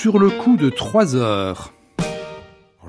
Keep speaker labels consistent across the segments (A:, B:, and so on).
A: sur le coup de 3 heures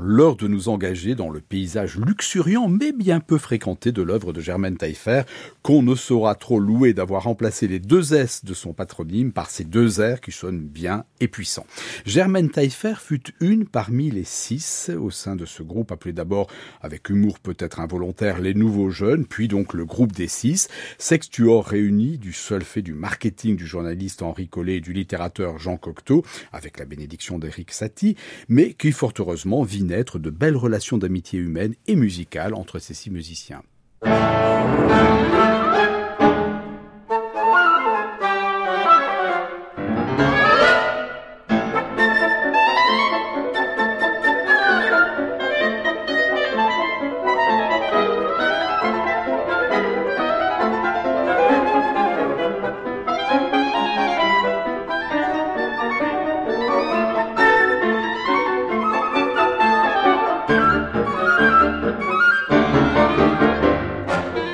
A: l'heure de nous engager dans le paysage luxuriant mais bien peu fréquenté de l'œuvre de Germaine Taillefer, qu'on ne saura trop louer d'avoir remplacé les deux S de son patronyme par ces deux R qui sonnent bien et puissants. Germaine Taillefer fut une parmi les six au sein de ce groupe appelé d'abord, avec humour peut-être involontaire, les nouveaux jeunes, puis donc le groupe des six, sextuor réuni du seul fait du marketing du journaliste Henri Collet et du littérateur Jean Cocteau, avec la bénédiction d'Éric Satie, mais qui fort heureusement vit de belles relations d'amitié humaine et musicale entre ces six musiciens.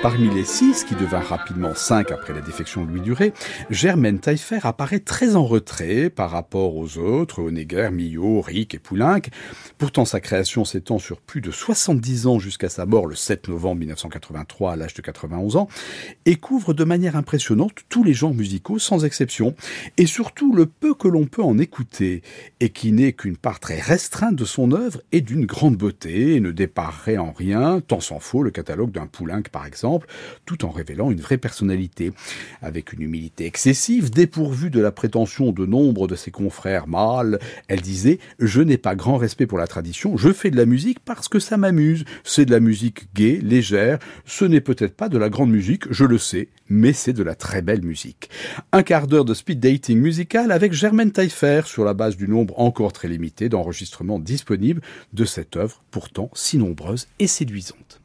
A: Parmi les six, qui devint rapidement cinq après la défection de Louis Duré, Germaine Taillefer apparaît très en retrait par rapport aux autres, Honegger, Millot, Rick et Poulenc. Pourtant, sa création s'étend sur plus de 70 ans jusqu'à sa mort le 7 novembre 1983 à l'âge de 91 ans et couvre de manière impressionnante tous les genres musicaux sans exception et surtout le peu que l'on peut en écouter et qui n'est qu'une part très restreinte de son œuvre et d'une grande beauté et ne déparerait en rien, tant s'en faut, le catalogue d'un Poulenc par exemple, tout en révélant une vraie personnalité. Avec une humilité excessive, dépourvue de la prétention de nombre de ses confrères mâles, elle disait « Je n'ai pas grand respect pour la tradition, je fais de la musique parce que ça m'amuse. C'est de la musique gaie, légère, ce n'est peut-être pas de la grande musique, je le sais, mais c'est de la très belle musique. » Un quart d'heure de speed dating musical avec Germaine Taillefer sur la base du nombre encore très limité d'enregistrements disponibles de cette œuvre pourtant si nombreuse et séduisante.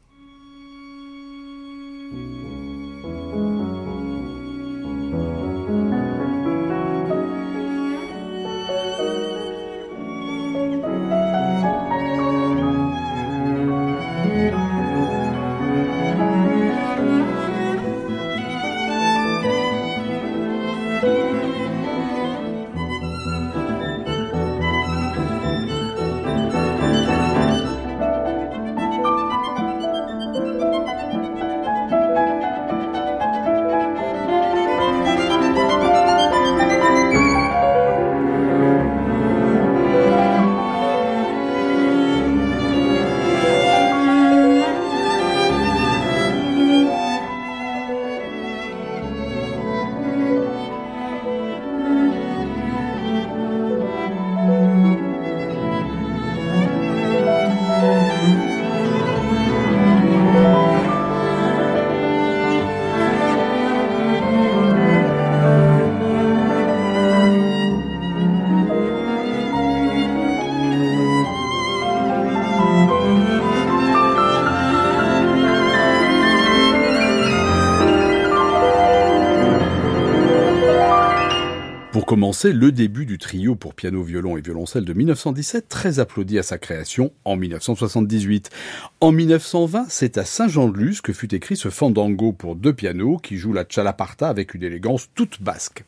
A: Commencer le début du trio pour piano, violon et violoncelle de 1917, très applaudi à sa création en 1978. En 1920, c'est à Saint-Jean-de-Luz que fut écrit ce fandango pour deux pianos qui joue la chalaparta avec une élégance toute basque.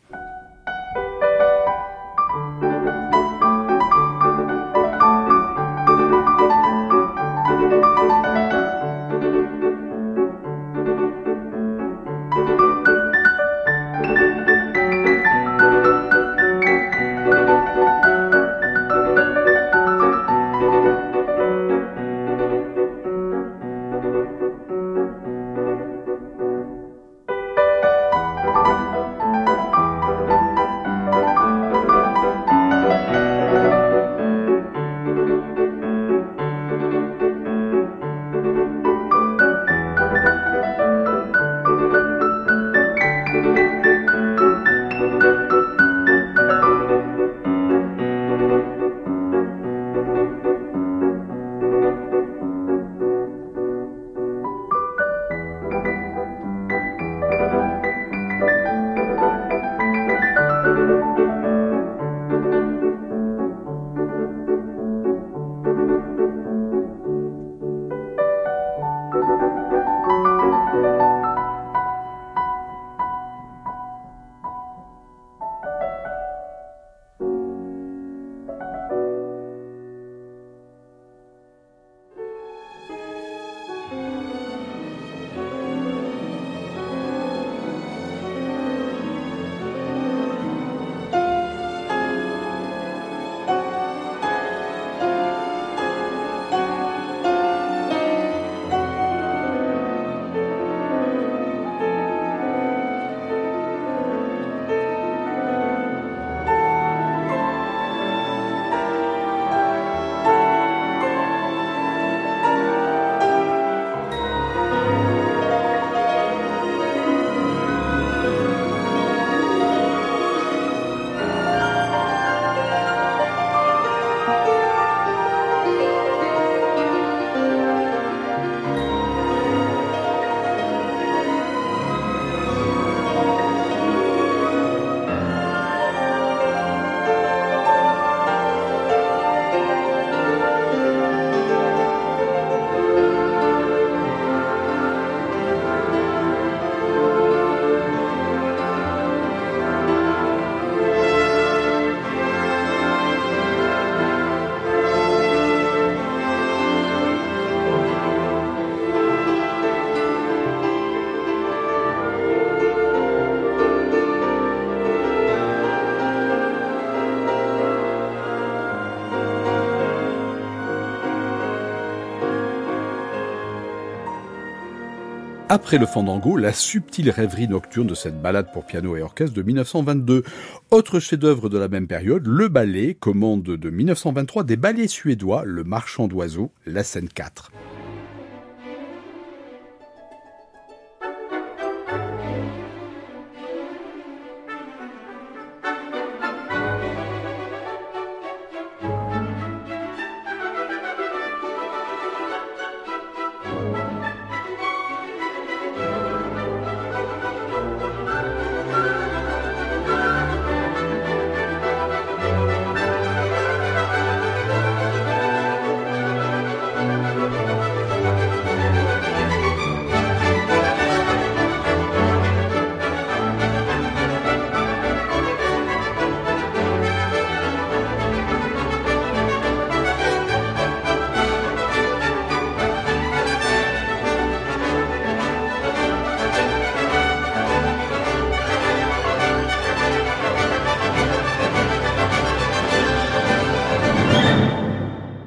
A: Après le fandango, la subtile rêverie nocturne de cette balade pour piano et orchestre de 1922. Autre chef-d'œuvre de la même période, le ballet, commande de 1923 des ballets suédois, Le Marchand d'oiseaux, la scène 4.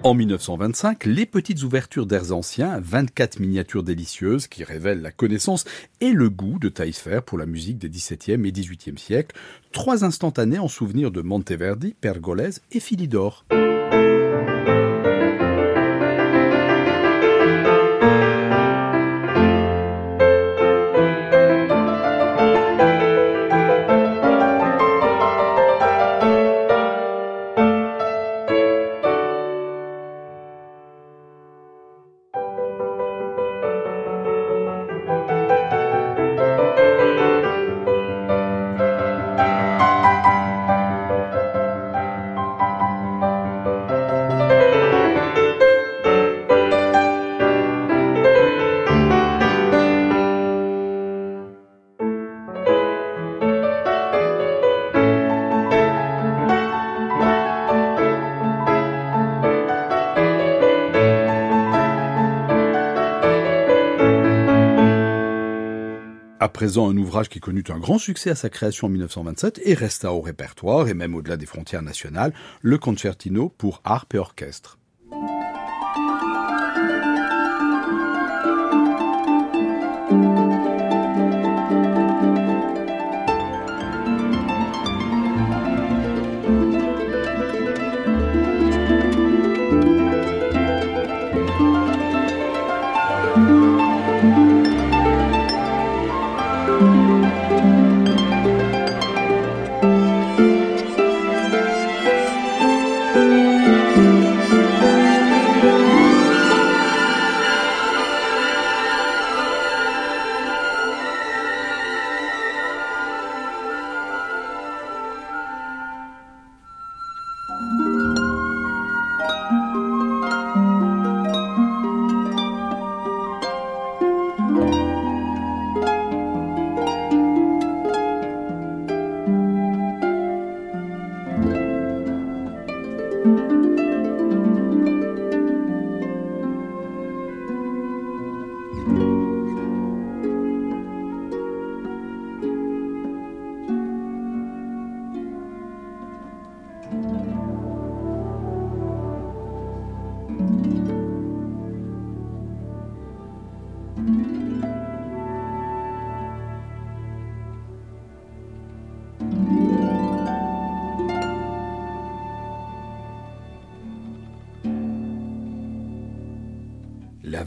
A: En 1925, les petites ouvertures d'airs anciens, 24 miniatures délicieuses qui révèlent la connaissance et le goût de Taillefer pour la musique des XVIIe et XVIIIe siècles, trois instantanés en souvenir de Monteverdi, Pergolese et Philidor. Présent, un ouvrage qui connut un grand succès à sa création en 1927 et resta au répertoire et même au-delà des frontières nationales, le concertino pour harpe et orchestre.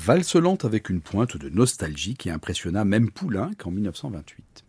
A: Valse lente avec une pointe de nostalgie qui impressionna même Poulenc en 1928.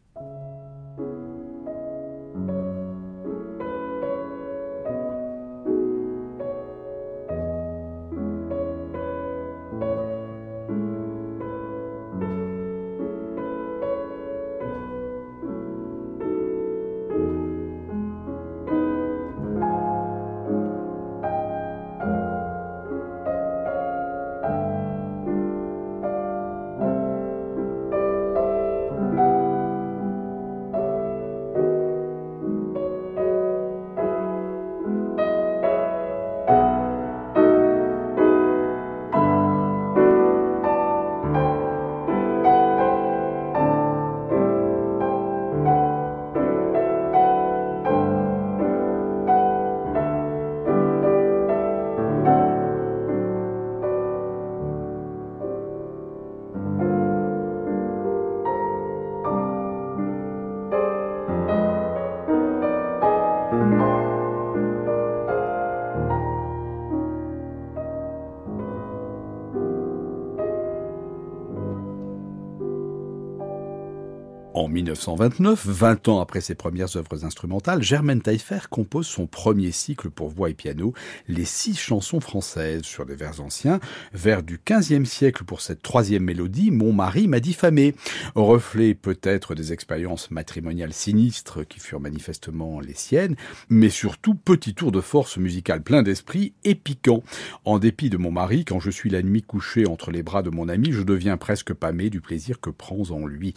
A: 1929, 20 ans après ses premières œuvres instrumentales, Germaine Taillefer compose son premier cycle pour voix et piano, les six chansons françaises sur des vers anciens, vers du XVe siècle pour cette troisième mélodie, Mon mari m'a diffamé, reflet peut-être des expériences matrimoniales sinistres qui furent manifestement les siennes, mais surtout petit tour de force musicale plein d'esprit et piquant. En dépit de mon mari, quand je suis la nuit couché entre les bras de mon ami, je deviens presque pâmé du plaisir que prends en lui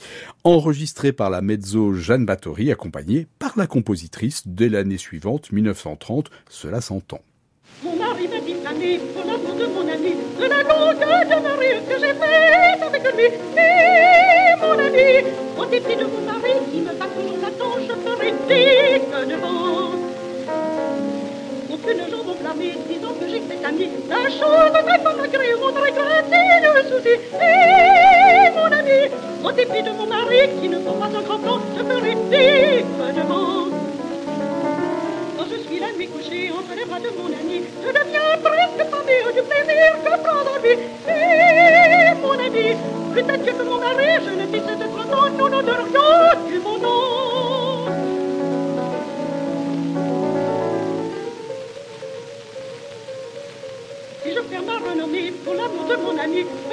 A: par la mezzo Jeanne Bathory, accompagnée par la compositrice dès l'année suivante, 1930, cela s'entend.
B: Mon mari m'a diffamé pour l'amour de mon ami, de la longue de Marie que j'ai faite avec lui. Et mon ami, au dépit de mon mari qui me bat toujours la dent, je ferai digne devant. Aucune jambe blâmée, disant que j'ai fait ami, la chose pas malgré mon regret et le souci. Et mon ami, au dépit de mon mari qui ne faut pas un grand plan, je ferai dignement. Quand je suis la nuit couchée entre les bras de mon ami, je deviens presque famille du plaisir que prend en lui. Et mon ami, peut-être que mon mari, je ne puisse être content, nous n'odorions du mon nom. Si je perds ma renommée pour l'amour de mon ami,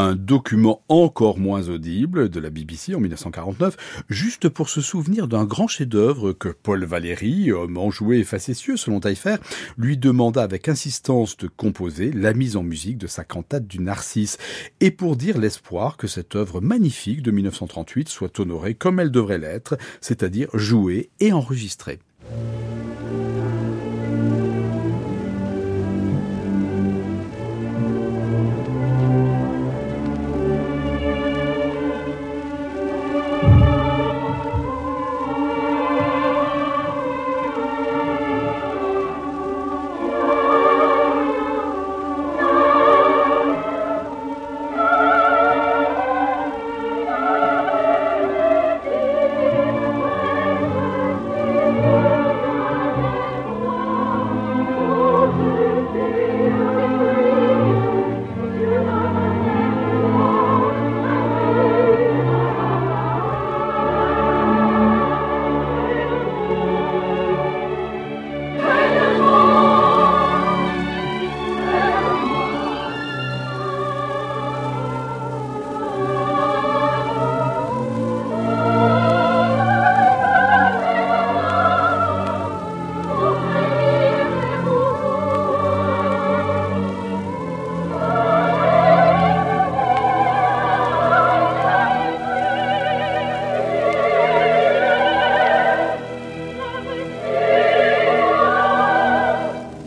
A: un document encore moins audible de la BBC en 1949, juste pour se souvenir d'un grand chef-d'œuvre que Paul Valéry, homme enjoué et facétieux selon Taillefer, lui demanda avec insistance de composer la mise en musique de sa cantate du Narcisse, et pour dire l'espoir que cette œuvre magnifique de 1938 soit honorée comme elle devrait l'être, c'est-à-dire jouée et enregistrée.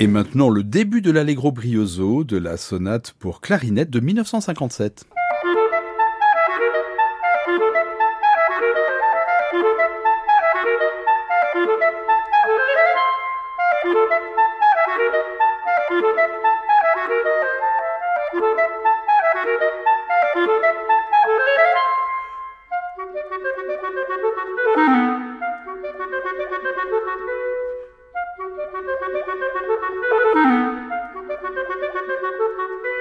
A: Et maintenant le début de l'Allegro brioso de la sonate pour clarinette de 1957. Thank you.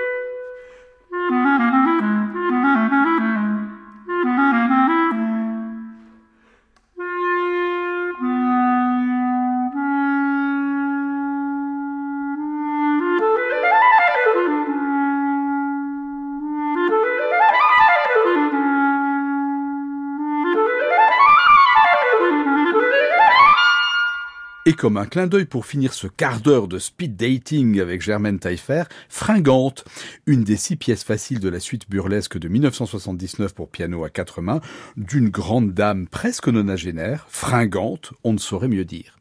A: Et comme un clin d'œil pour finir ce quart d'heure de speed dating avec Germaine Taillefer, Fringante, une des six pièces faciles de la suite burlesque de 1979 pour piano à quatre mains, d'une grande dame presque nonagénaire, fringante, on ne saurait mieux dire.